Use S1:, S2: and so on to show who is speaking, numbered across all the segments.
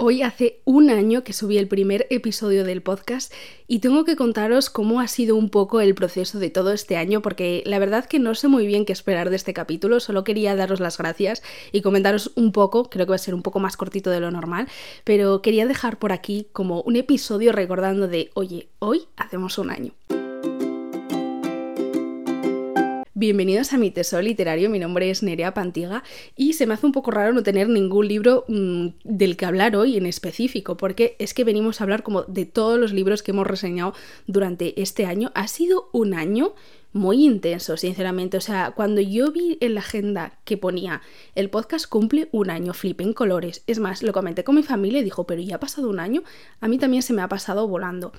S1: Hoy hace un año que subí el primer episodio del podcast y tengo que contaros cómo ha sido un poco el proceso de todo este año porque la verdad que no sé muy bien qué esperar de este capítulo, solo quería daros las gracias y comentaros un poco, creo que va a ser un poco más cortito de lo normal, pero quería dejar por aquí como un episodio recordando de, oye, hoy hacemos un año. Bienvenidos a mi tesoro literario, mi nombre es Nerea Pantiga y se me hace un poco raro no tener ningún libro mm, del que hablar hoy en específico, porque es que venimos a hablar como de todos los libros que hemos reseñado durante este año. Ha sido un año muy intenso, sinceramente. O sea, cuando yo vi en la agenda que ponía el podcast cumple un año, flipé en colores. Es más, lo comenté con mi familia y dijo, pero ya ha pasado un año, a mí también se me ha pasado volando.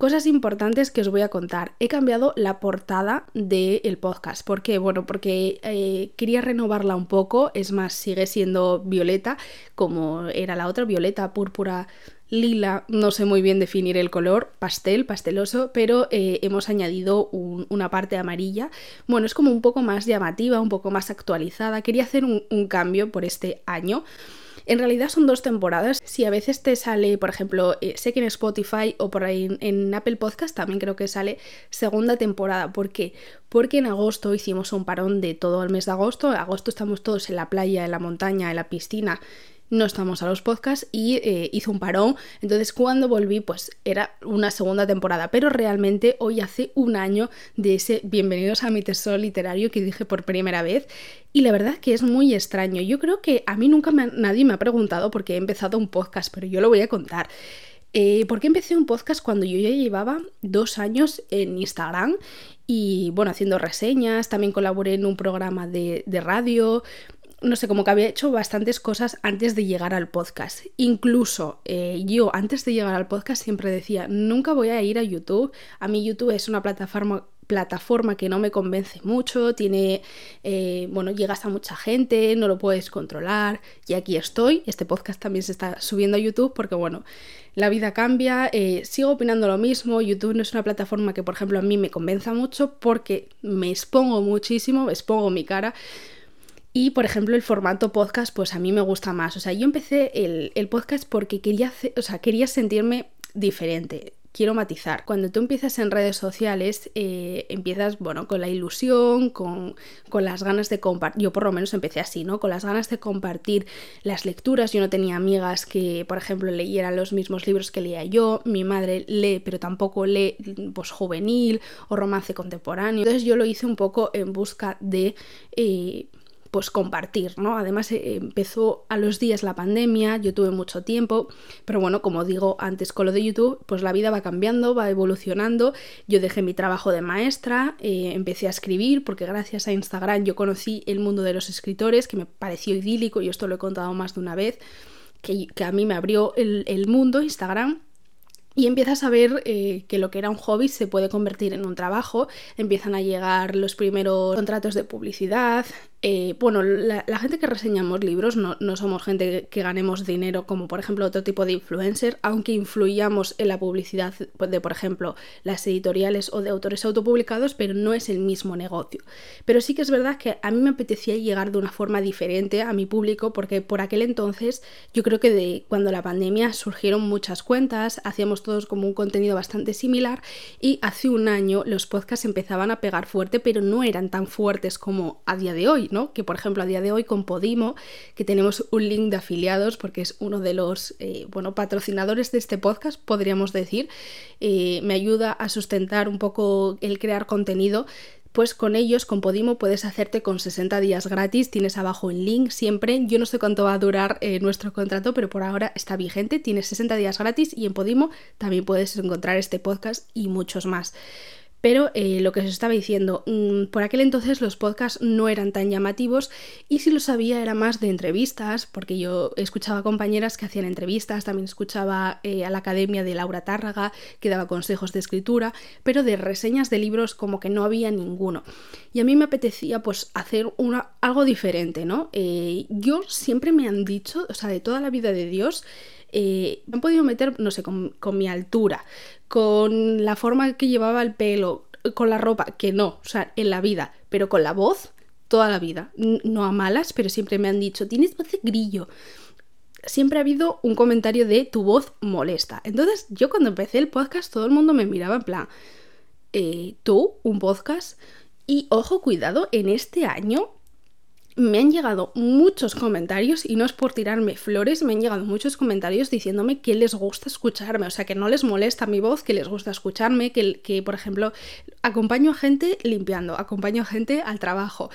S1: Cosas importantes que os voy a contar. He cambiado la portada del podcast. ¿Por qué? Bueno, porque eh, quería renovarla un poco. Es más, sigue siendo violeta, como era la otra, violeta, púrpura, lila. No sé muy bien definir el color, pastel, pasteloso, pero eh, hemos añadido una parte amarilla. Bueno, es como un poco más llamativa, un poco más actualizada. Quería hacer un cambio por este año. En realidad son dos temporadas. Si a veces te sale, por ejemplo, eh, sé que en Spotify o por ahí en, Apple Podcast también creo que sale segunda temporada. ¿Por qué? Porque en agosto hicimos un parón de todo el mes de agosto. En agosto estamos todos en la playa, en la montaña, en la piscina no estamos a los podcasts y eh, hizo un parón. Entonces cuando volví pues era una segunda temporada, pero realmente hoy hace un año de ese bienvenidos a mi tesoro literario que dije por primera vez y la verdad que es muy extraño. Yo creo que a mí nunca nadie me ha preguntado por qué he empezado un podcast, pero yo lo voy a contar. Eh, ¿Por qué empecé un podcast cuando yo ya llevaba dos años en Instagram? Y bueno, haciendo reseñas, también colaboré en un programa de radio, no sé, como que había hecho bastantes cosas antes de llegar al podcast. Incluso eh, yo antes de llegar al podcast siempre decía, nunca voy a ir a YouTube. A mí YouTube es una plataforma plataforma que no me convence mucho, tiene, eh, bueno, llegas a mucha gente, no lo puedes controlar y aquí estoy, este podcast también se está subiendo a YouTube porque, bueno, la vida cambia, eh, sigo opinando lo mismo, YouTube no es una plataforma que, por ejemplo, a mí me convenza mucho porque me expongo muchísimo, me expongo mi cara, y, por ejemplo, el formato podcast, pues a mí me gusta más. O sea, yo empecé el, podcast porque quería, o sea, quería sentirme diferente. Quiero matizar. Cuando tú empiezas en redes sociales, eh, empiezas, bueno, con la ilusión, con, con las ganas de compartir. Yo por lo menos empecé así, ¿no? Con las ganas de compartir las lecturas. Yo no tenía amigas que, por ejemplo, leyeran los mismos libros que leía yo. Mi madre lee, pero tampoco lee pues, juvenil o romance contemporáneo. Entonces yo lo hice un poco en busca de... Eh, pues compartir, ¿no? Además eh, empezó a los días la pandemia, yo tuve mucho tiempo, pero bueno, como digo antes con lo de YouTube, pues la vida va cambiando, va evolucionando, yo dejé mi trabajo de maestra, eh, empecé a escribir, porque gracias a Instagram yo conocí el mundo de los escritores, que me pareció idílico, y esto lo he contado más de una vez, que, a mí me abrió el, el mundo Instagram. Y empiezas a ver eh, que lo que era un hobby se puede convertir en un trabajo, empiezan a llegar los primeros contratos de publicidad, eh, bueno, la, gente que reseñamos libros no, somos gente que ganemos dinero como por ejemplo otro tipo de influencer, aunque influyamos en la publicidad de por ejemplo las editoriales o de autores autopublicados, pero no es el mismo negocio. Pero sí que es verdad que a mí me apetecía llegar de una forma diferente a mi público porque por aquel entonces yo creo que de cuando la pandemia surgieron muchas cuentas, hacíamos todos como un contenido bastante similar y hace un año los podcasts empezaban a pegar fuerte, pero no eran tan fuertes como a día de hoy. Que por ejemplo a día de hoy con Podimo, que tenemos un link de afiliados porque es uno de los eh, bueno, patrocinadores de este podcast, podríamos decir, eh, me ayuda a sustentar un poco el crear contenido pues con ellos, con Podimo, puedes hacerte con 60 días gratis. Tienes abajo el link siempre. Yo no sé cuánto va a durar eh, nuestro contrato, pero por ahora está vigente. Tienes 60 días gratis y en Podimo también puedes encontrar este podcast y muchos más. Pero eh, lo que os estaba diciendo, mm, por aquel entonces los podcasts no eran tan llamativos y si lo sabía era más de entrevistas, porque yo escuchaba compañeras que hacían entrevistas, también escuchaba eh, a la academia de Laura Tárraga que daba consejos de escritura, pero de reseñas de libros como que no había ninguno. Y a mí me apetecía pues hacer una, algo diferente, ¿no? Eh, yo siempre me han dicho, o sea, de toda la vida de Dios, me han podido meter, no sé, con, con, mi altura, con la forma que llevaba el pelo, con la ropa, que no, o sea, en la vida, pero con la voz, toda la vida. No a malas, pero siempre me han dicho, tienes voz de grillo. siempre ha habido un comentario de tu voz molesta. Entonces, yo cuando empecé el podcast, todo el mundo me miraba en plan, eh, ¿tú? ¿Un podcast? Y ojo, cuidado, en este año me han llegado muchos comentarios, y no es por tirarme flores, me han llegado muchos comentarios diciéndome que les gusta escucharme, o sea, que no les molesta mi voz, que les gusta escucharme, que, que por ejemplo, acompaño a gente limpiando, acompaño a gente al trabajo.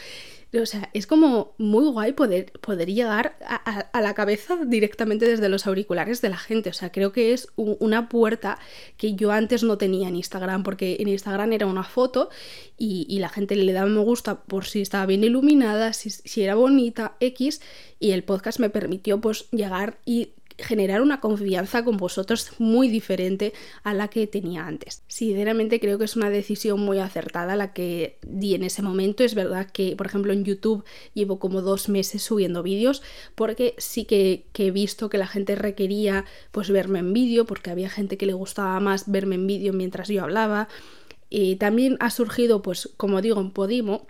S1: O sea, es como muy guay poder, poder llegar a, la cabeza directamente desde los auriculares de la gente. O sea, creo que es una puerta que yo antes no tenía en Instagram, porque en Instagram era una foto y, la gente le daba me gusta por si estaba bien iluminada, si, si era bonita, X, y el podcast me permitió pues llegar y generar una confianza con vosotros muy diferente a la que tenía antes. Sinceramente creo que es una decisión muy acertada la que di en ese momento. Es verdad que, por ejemplo, en YouTube llevo como dos meses subiendo vídeos porque sí que, he visto que la gente requería pues verme en vídeo porque había gente que le gustaba más verme en vídeo mientras yo hablaba. Y también ha surgido, pues como digo, en Podimo,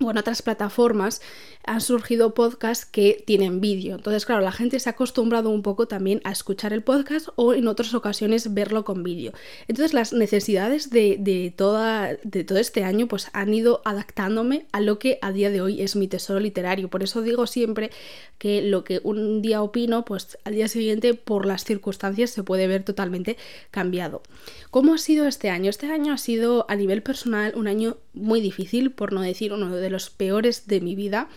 S1: o en otras plataformas han surgido podcasts que tienen vídeo. Entonces, claro, la gente se ha acostumbrado un poco también a escuchar el podcast o en otras ocasiones verlo con vídeo. Entonces, las necesidades de, toda, de todo este año pues han ido adaptándome a lo que a día de hoy es mi tesoro literario. Por eso digo siempre que lo que un día opino, pues al día siguiente por las circunstancias se puede ver totalmente cambiado. ¿Cómo ha sido este año? Este año ha sido a nivel personal un año muy difícil, por no decir uno de los peores de mi vida.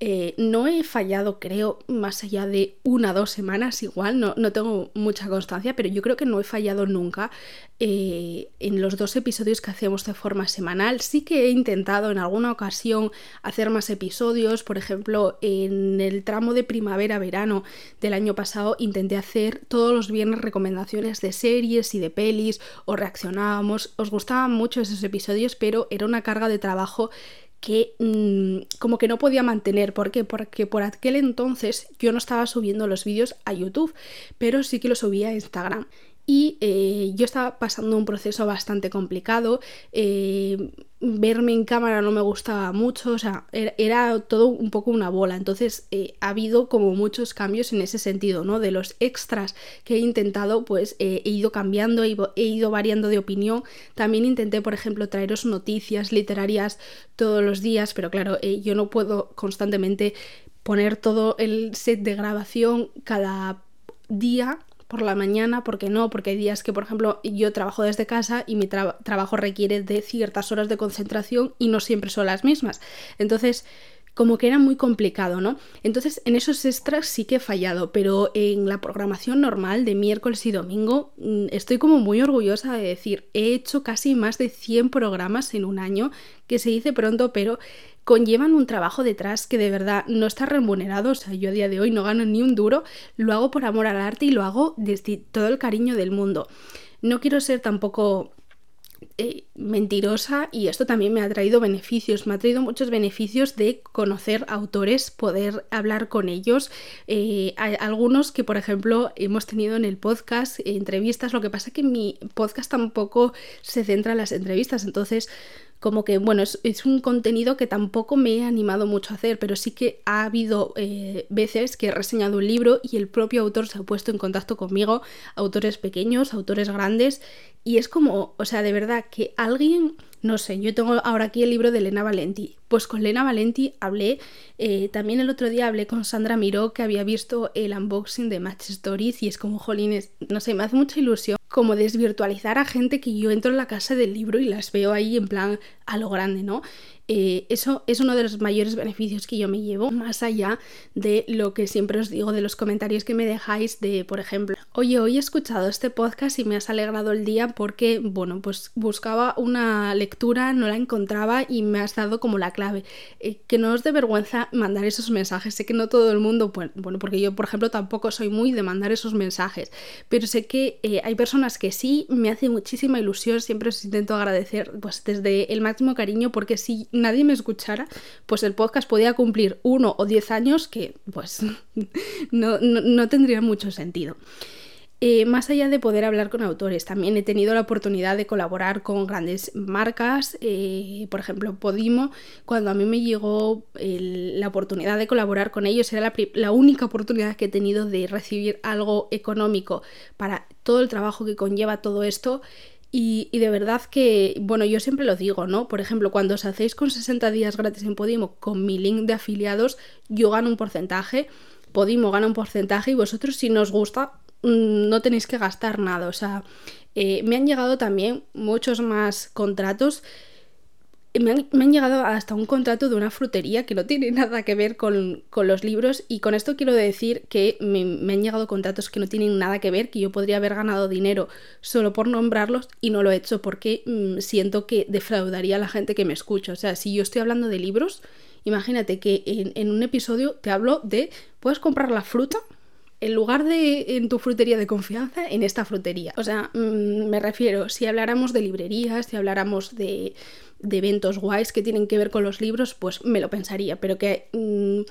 S1: Eh, no he fallado, creo, más allá de una o dos semanas, igual, no, no, tengo mucha constancia, pero yo creo que no he fallado nunca eh, en los dos episodios que hacemos de forma semanal. Sí que he intentado en alguna ocasión hacer más episodios, por ejemplo, en el tramo de primavera-verano del año pasado intenté hacer todos los viernes recomendaciones de series y de pelis, o reaccionábamos, os gustaban mucho esos episodios, pero era una carga de trabajo que mm, como que no podía mantener. ¿Por qué? Porque por aquel entonces yo no estaba subiendo los vídeos a YouTube, pero sí que los subía a Instagram y eh, yo estaba pasando un proceso bastante complicado. Eh, verme en cámara no me gustaba mucho, o sea, era, todo un poco una bola. Entonces eh, ha habido como muchos cambios en ese sentido, ¿no? De los extras que he intentado, pues he ido cambiando, he, he ido variando de opinión. También intenté, por ejemplo, traeros noticias literarias todos los días, pero claro, yo no puedo constantemente poner todo el set de grabación cada día por la mañana, porque no, porque hay días que, por ejemplo, yo trabajo desde casa y mi trabajo requiere de ciertas horas de concentración y no siempre son las mismas. Entonces, como que era muy complicado, ¿no? Entonces, en esos extras sí que he fallado, pero en la programación normal de miércoles y domingo mm, estoy como muy orgullosa de decir, he hecho casi más de 100 programas en un año, que se dice pronto, pero conllevan un trabajo detrás que de verdad no está remunerado, o sea, yo a día de hoy no gano ni un duro, lo hago por amor al arte y lo hago desde todo el cariño del mundo. No quiero ser tampoco eh, mentirosa y esto también me ha traído beneficios, me ha traído muchos beneficios de conocer autores, poder hablar con ellos, eh, algunos que por ejemplo hemos tenido en el podcast entrevistas, lo que pasa que mi podcast tampoco se centra en las entrevistas, entonces como que, bueno, es, un contenido que tampoco me he animado mucho a hacer, pero sí que ha habido eh, veces que he reseñado un libro y el propio autor se ha puesto en contacto conmigo, autores pequeños, autores grandes, y es como, o sea, de verdad que alguien no sé, yo tengo ahora aquí el libro de Elena Valenti. Pues con Elena Valenti hablé, eh, también el otro día hablé con Sandra Miró, que había visto el unboxing de Match Stories, y es como, jolines, no sé, me hace mucha ilusión como desvirtualizar a gente que yo entro en la casa del libro y las veo ahí en plan a lo grande, ¿no? Eh, eso es uno de los mayores beneficios que yo me llevo, más allá de lo que siempre os digo de los comentarios que me dejáis de, por ejemplo, oye, hoy he escuchado este podcast y me has alegrado el día porque, bueno, pues buscaba una lectura, no la encontraba y me has dado como la clave. Eh, que no os dé vergüenza mandar esos mensajes. Sé que no todo el mundo, pues, bueno, porque yo, por ejemplo, tampoco soy muy de mandar esos mensajes, pero sé que eh, hay personas que sí, me hace muchísima ilusión, siempre os intento agradecer, pues desde el máximo cariño, porque sí nadie me escuchara, pues el podcast podía cumplir uno o diez años que pues no, no, tendría mucho sentido. Eh, más allá de poder hablar con autores, también he tenido la oportunidad de colaborar con grandes marcas, eh, por ejemplo Podimo, cuando a mí me llegó la oportunidad de colaborar con ellos, era la, única oportunidad que he tenido de recibir algo económico para todo el trabajo que conlleva todo esto. Y, y, de verdad que, bueno, yo siempre lo digo, ¿no? Por ejemplo, cuando os hacéis con 60 días gratis en Podimo con mi link de afiliados, yo gano un porcentaje, Podimo gana un porcentaje y vosotros si nos gusta Mm, no tenéis que gastar nada. O sea, eh, me han llegado también muchos más contratos. Me han, llegado hasta un contrato de una frutería que no tiene nada que ver con, los libros y con esto quiero decir que me, han llegado contratos que no tienen nada que ver, que yo podría haber ganado dinero solo por nombrarlos y no lo he hecho porque mm, siento que defraudaría a la gente que me escucha. O sea, si yo estoy hablando de libros, imagínate que en, en un episodio te hablo de, puedes comprar la fruta en lugar de en tu frutería de confianza, en esta frutería. O sea, mm, me refiero, si habláramos de librerías, si habláramos de, de, eventos guays que tienen que ver con los libros, pues me lo pensaría, pero que... Mm,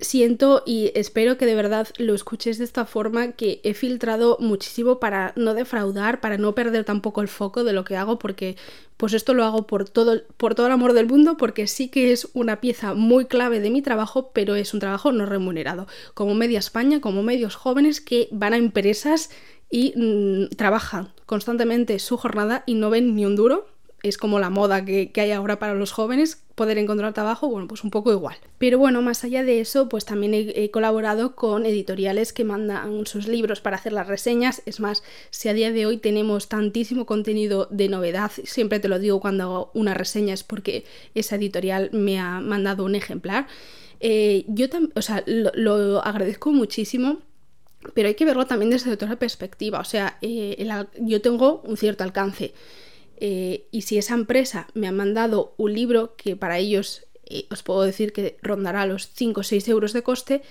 S1: siento y espero que de verdad lo escuches de esta forma que he filtrado muchísimo para no defraudar, para no perder tampoco el foco de lo que hago porque pues esto lo hago por todo, por todo el amor del mundo porque sí que es una pieza muy clave de mi trabajo, pero es un trabajo no remunerado, como Media España, como medios jóvenes que van a empresas y mm, trabajan constantemente su jornada y no ven ni un duro es como la moda que, hay ahora para los jóvenes, poder encontrar trabajo, bueno, pues un poco igual. Pero bueno, más allá de eso, pues también he, colaborado con editoriales que mandan sus libros para hacer las reseñas. Es más, si a día de hoy tenemos tantísimo contenido de novedad, siempre te lo digo cuando hago una reseña es porque esa editorial me ha mandado un ejemplar. Eh, yo también, o sea, lo, agradezco muchísimo pero hay que verlo también desde otra perspectiva. O sea, eh, yo tengo un cierto alcance. Eh, y si esa empresa me ha mandado un libro que para ellos eh, os puedo decir que rondará los 5 o 6 euros de coste,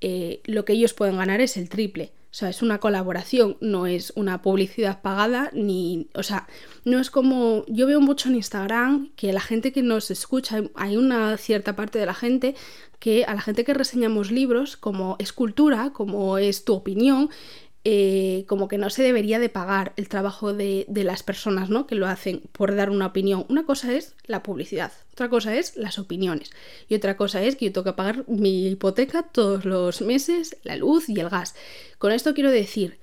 S1: eh, lo que ellos pueden ganar es el triple. O sea, es una colaboración, no es una publicidad pagada, ni. O sea, no es como. Yo veo mucho en Instagram que la gente que nos escucha, hay una cierta parte de la gente que a la gente que reseñamos libros, como es cultura, como es tu opinión, eh, como que no se debería de pagar el trabajo de, las personas ¿no? que lo hacen por dar una opinión. Una cosa es la publicidad, otra cosa es las opiniones y otra cosa es que yo tengo que pagar mi hipoteca todos los meses, la luz y el gas. Con esto quiero decir,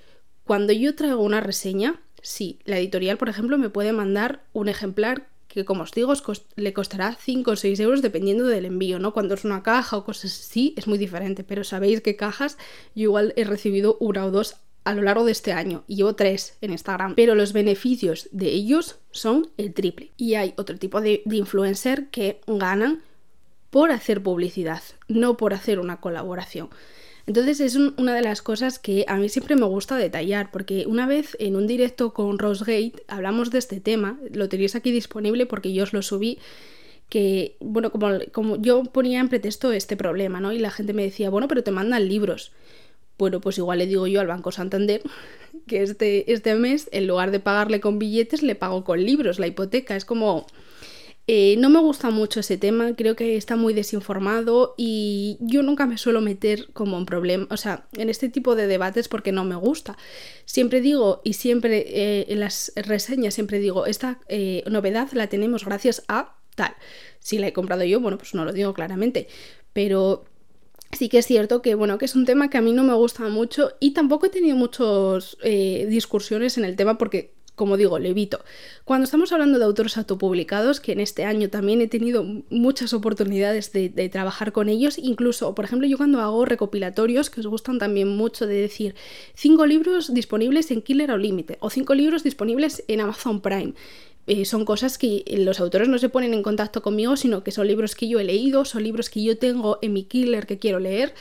S1: cuando yo traigo una reseña, sí, la editorial, por ejemplo, me puede mandar un ejemplar que como os digo le costará 5 o 6 euros dependiendo del envío, ¿no? Cuando es una caja o cosas así es muy diferente, pero sabéis que cajas yo igual he recibido una o dos a lo largo de este año y llevo tres en Instagram, pero los beneficios de ellos son el triple. Y hay otro tipo de, influencer que ganan por hacer publicidad, no por hacer una colaboración. Entonces es una de las cosas que a mí siempre me gusta detallar, porque una vez en un directo con Rosegate hablamos de este tema, lo tenéis aquí disponible porque yo os lo subí, que, bueno, como, como yo ponía en pretexto este problema, ¿no? Y la gente me decía, bueno, pero te mandan libros. Bueno, pues igual le digo yo al Banco Santander que este, este mes, en lugar de pagarle con billetes, le pago con libros, la hipoteca. Es como... Eh, no me gusta mucho ese tema, creo que está muy desinformado y yo nunca me suelo meter como en problema, o sea, en este tipo de debates porque no me gusta. Siempre digo y siempre eh, en las reseñas siempre digo, esta eh, novedad la tenemos gracias a tal. Si la he comprado yo, bueno, pues no lo digo claramente, pero sí que es cierto que, bueno, que es un tema que a mí no me gusta mucho y tampoco he tenido muchas eh, discusiones en el tema porque como digo, le evito. Cuando estamos hablando de autores autopublicados, que en este año también he tenido muchas oportunidades de, trabajar con ellos, incluso, por ejemplo, yo cuando hago recopilatorios, que os gustan también mucho de decir cinco libros disponibles en Killer o Límite, o cinco libros disponibles en Amazon Prime. Eh, son cosas que los autores no se ponen en contacto conmigo, sino que son libros que yo he leído, son libros que yo tengo en mi killer que quiero leer.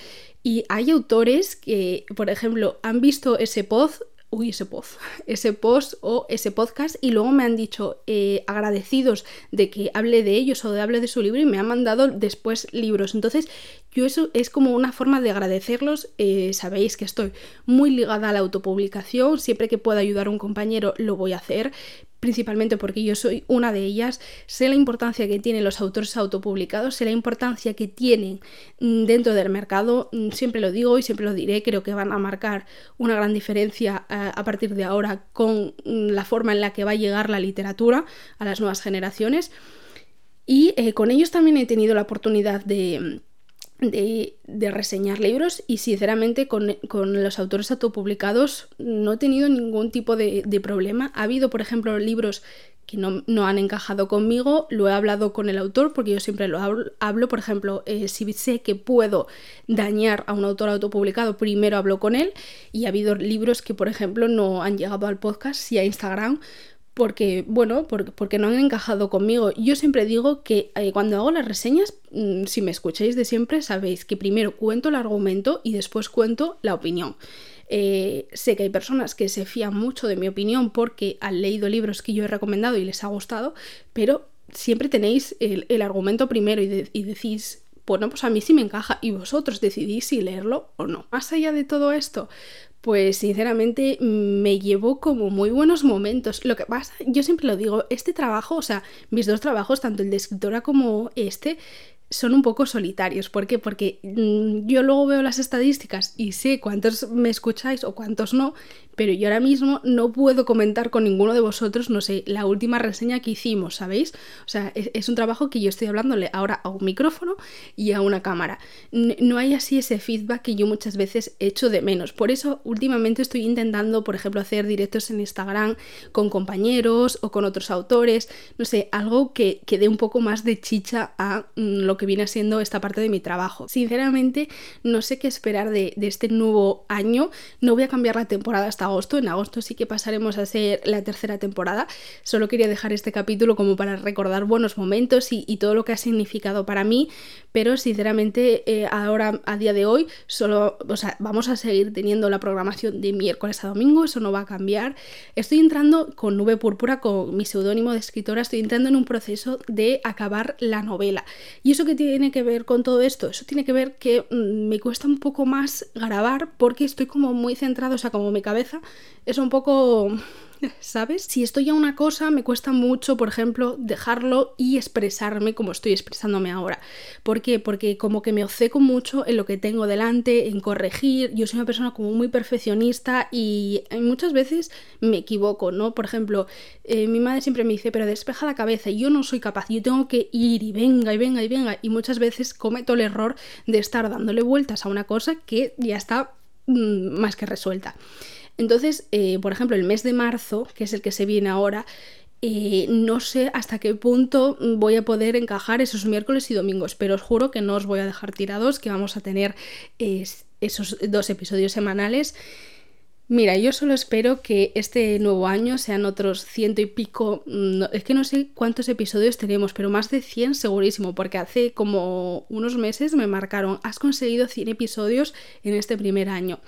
S1: Y hay autores que, por ejemplo, han visto ese post, uy, ese post, ese post o ese podcast y luego me han dicho eh, agradecidos de que hable de ellos o de hable de su libro y me han mandado después libros. Entonces, yo eso es como una forma de agradecerlos. Eh, sabéis que estoy muy ligada a la autopublicación, siempre que pueda ayudar a un compañero lo voy a hacer, principalmente porque yo soy una de ellas, sé la importancia que tienen los autores autopublicados, sé la importancia que tienen mm, dentro del mercado, mm, siempre lo digo y siempre lo diré, creo que van a marcar una gran diferencia eh, a partir de ahora con mm, la forma en la que va a llegar la literatura a las nuevas generaciones. Y eh, con ellos también he tenido la oportunidad de de, reseñar libros y sinceramente con, los autores autopublicados no he tenido ningún tipo de, problema. Ha habido, por ejemplo, libros que no, han encajado conmigo, lo he hablado con el autor porque yo siempre lo hablo, por ejemplo, eh, si sé que puedo dañar a un autor autopublicado, primero hablo con él. Y ha habido libros que, por ejemplo, no han llegado al podcast y a Instagram porque, bueno, porque, no han encajado conmigo. Yo siempre digo que eh, cuando hago las reseñas, mm, si me escucháis de siempre, sabéis que primero cuento el argumento y después cuento la opinión. Eh, sé que hay personas que se fían mucho de mi opinión porque han leído libros que yo he recomendado y les ha gustado, pero siempre tenéis el, argumento primero y, y decís, bueno, pues a mí sí me encaja y vosotros decidís si leerlo o no. Más allá de todo esto, pues sinceramente me llevó como muy buenos momentos. Lo que pasa, yo siempre lo digo, este trabajo, o sea, mis dos trabajos, tanto el de escritora como este, son un poco solitarios. ¿Por qué? Porque mm, yo luego veo las estadísticas y sé cuántos me escucháis o cuántos no, pero yo ahora mismo no puedo comentar con ninguno de vosotros, no sé, la última reseña que hicimos, ¿sabéis? O sea, es, un trabajo que yo estoy hablándole ahora a un micrófono y a una cámara. no hay así ese feedback que yo muchas veces echo de menos. Por eso últimamente estoy intentando, por ejemplo, hacer directos en Instagram con compañeros o con otros autores, no sé, algo que, que dé un poco más de chicha a mm, lo que viene siendo esta parte de mi trabajo. Sinceramente, no sé qué esperar de, este nuevo año. No voy a cambiar la temporada hasta agosto. En agosto sí que pasaremos a ser la tercera temporada. Solo quería dejar este capítulo como para recordar buenos momentos y, todo lo que ha significado para mí, pero sinceramente eh, ahora a día de hoy solo, o sea, vamos a seguir teniendo la programación de miércoles a domingo, eso no va a cambiar. Estoy entrando con Nube Púrpura, con mi seudónimo de escritora, estoy entrando en un proceso de acabar la novela. ¿Y eso tiene que ver con todo esto? Eso tiene que ver que mm, me cuesta un poco más grabar porque estoy como muy centrado, o sea, como mi cabeza es un poco ¿sabes? Si estoy a una cosa, me cuesta mucho, por ejemplo, dejarlo y expresarme como estoy expresándome ahora. ¿Por qué? Porque como que me obceco mucho en lo que tengo delante, en corregir. Yo soy una persona como muy perfeccionista y muchas veces me equivoco, ¿no? Por ejemplo, eh, mi madre siempre me dice, pero despeja la cabeza, y yo no soy capaz, yo tengo que ir y venga y venga y venga. Y muchas veces cometo el error de estar dándole vueltas a una cosa que ya está mm, más que resuelta. Entonces, eh, por ejemplo, el mes de marzo, que es el que se viene ahora, eh, no sé hasta qué punto voy a poder encajar esos miércoles y domingos, pero os juro que no os voy a dejar tirados, que vamos a tener esos dos episodios semanales. Mira, yo solo espero que este nuevo año sean otros ciento y pico, mm, es que no sé cuántos episodios tenemos, pero más de 100 segurísimo, porque hace como unos meses me marcaron, has conseguido 100 episodios en este primer año.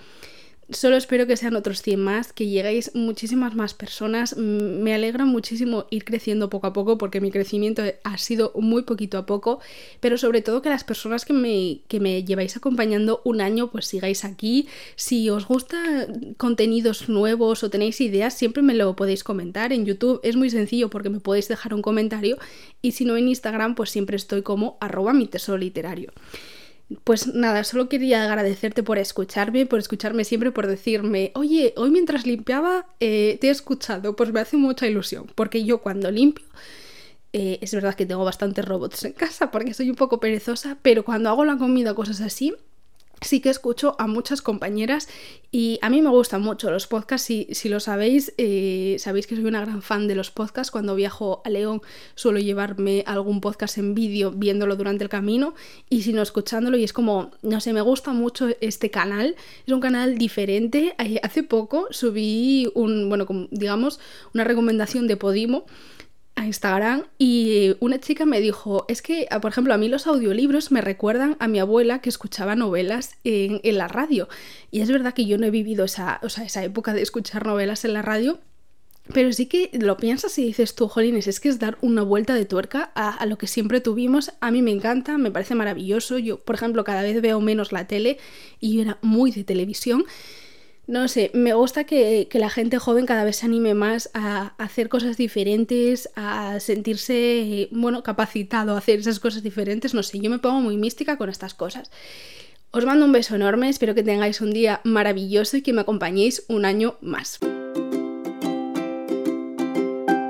S1: Solo espero que sean otros 100 más, que lleguéis muchísimas más personas. Me alegra muchísimo ir creciendo poco a poco porque mi crecimiento ha sido muy poquito a poco, pero sobre todo que las personas que me, que me lleváis acompañando un año pues sigáis aquí. Si os gusta contenidos nuevos o tenéis ideas, siempre me lo podéis comentar. En YouTube es muy sencillo porque me podéis dejar un comentario y si no en Instagram pues siempre estoy como arroba mi tesoro literario. Pues nada, solo quería agradecerte por escucharme, por escucharme siempre, por decirme, oye, hoy mientras limpiaba eh, te he escuchado, pues me hace mucha ilusión, porque yo cuando limpio, eh, es verdad que tengo bastantes robots en casa porque soy un poco perezosa, pero cuando hago la comida, cosas así, sí que escucho a muchas compañeras y a mí me gustan mucho los podcasts. Si, si lo sabéis, eh, sabéis que soy una gran fan de los podcasts. Cuando viajo a León suelo llevarme algún podcast en vídeo viéndolo durante el camino y si no escuchándolo y es como, no sé, me gusta mucho este canal. Es un canal diferente. Hace poco subí un, bueno, digamos, una recomendación de Podimo a Instagram y una chica me dijo, es que, ah, por ejemplo, a mí los audiolibros me recuerdan a mi abuela que escuchaba novelas en, la radio. Y es verdad que yo no he vivido esa, esa época de escuchar novelas en la radio, pero sí que lo piensas y dices tú, Jolines, es que es dar una vuelta de tuerca a, a, lo que siempre tuvimos. A mí me encanta, me parece maravilloso. Yo, por ejemplo, cada vez veo menos la tele y era muy de televisión No sé, me gusta que, la gente joven cada vez se anime más a hacer cosas diferentes, a sentirse, bueno, capacitado a hacer esas cosas diferentes. No sé, yo me pongo muy mística con estas cosas. Os mando un beso enorme, espero que tengáis un día maravilloso y que me acompañéis un año más.